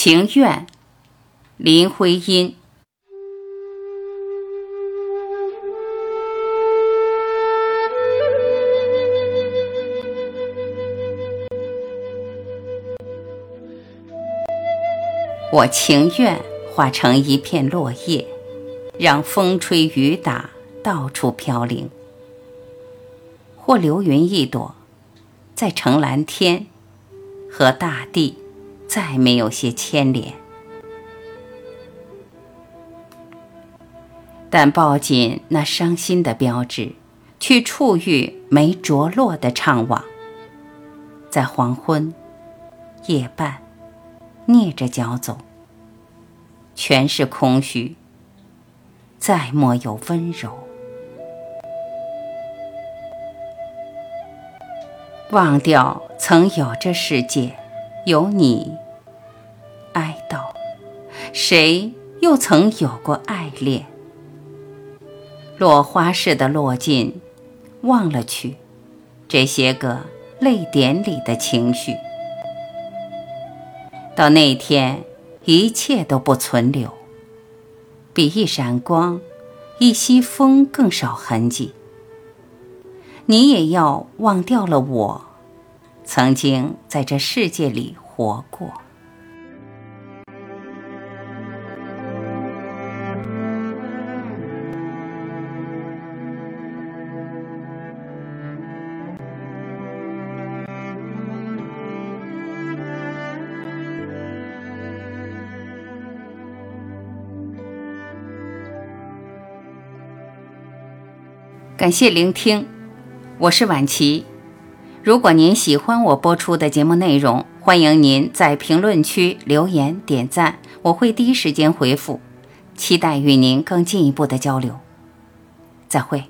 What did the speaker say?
情愿，林徽因。我情愿化成一片落叶，让风吹雨打，到处飘零；或流云一朵，在成蓝天，和大地再没有些牵连。但抱紧那伤心的标志，去触遇没着落的怅惘，在黄昏、夜半。蹑着脚走，全是空虚，再莫有温柔。忘掉曾有这世界，有你。哀悼，谁又曾有过爱恋？落花似的落尽，忘了去这些个泪点里的情绪。到那天，一切都不存留，比一闪光、一息风更少痕迹。你也要忘掉了我，曾经在这世界里活过。感谢聆听，我是晚琪。如果您喜欢我播出的节目内容，欢迎您在评论区留言点赞，我会第一时间回复。期待与您更进一步的交流。再会。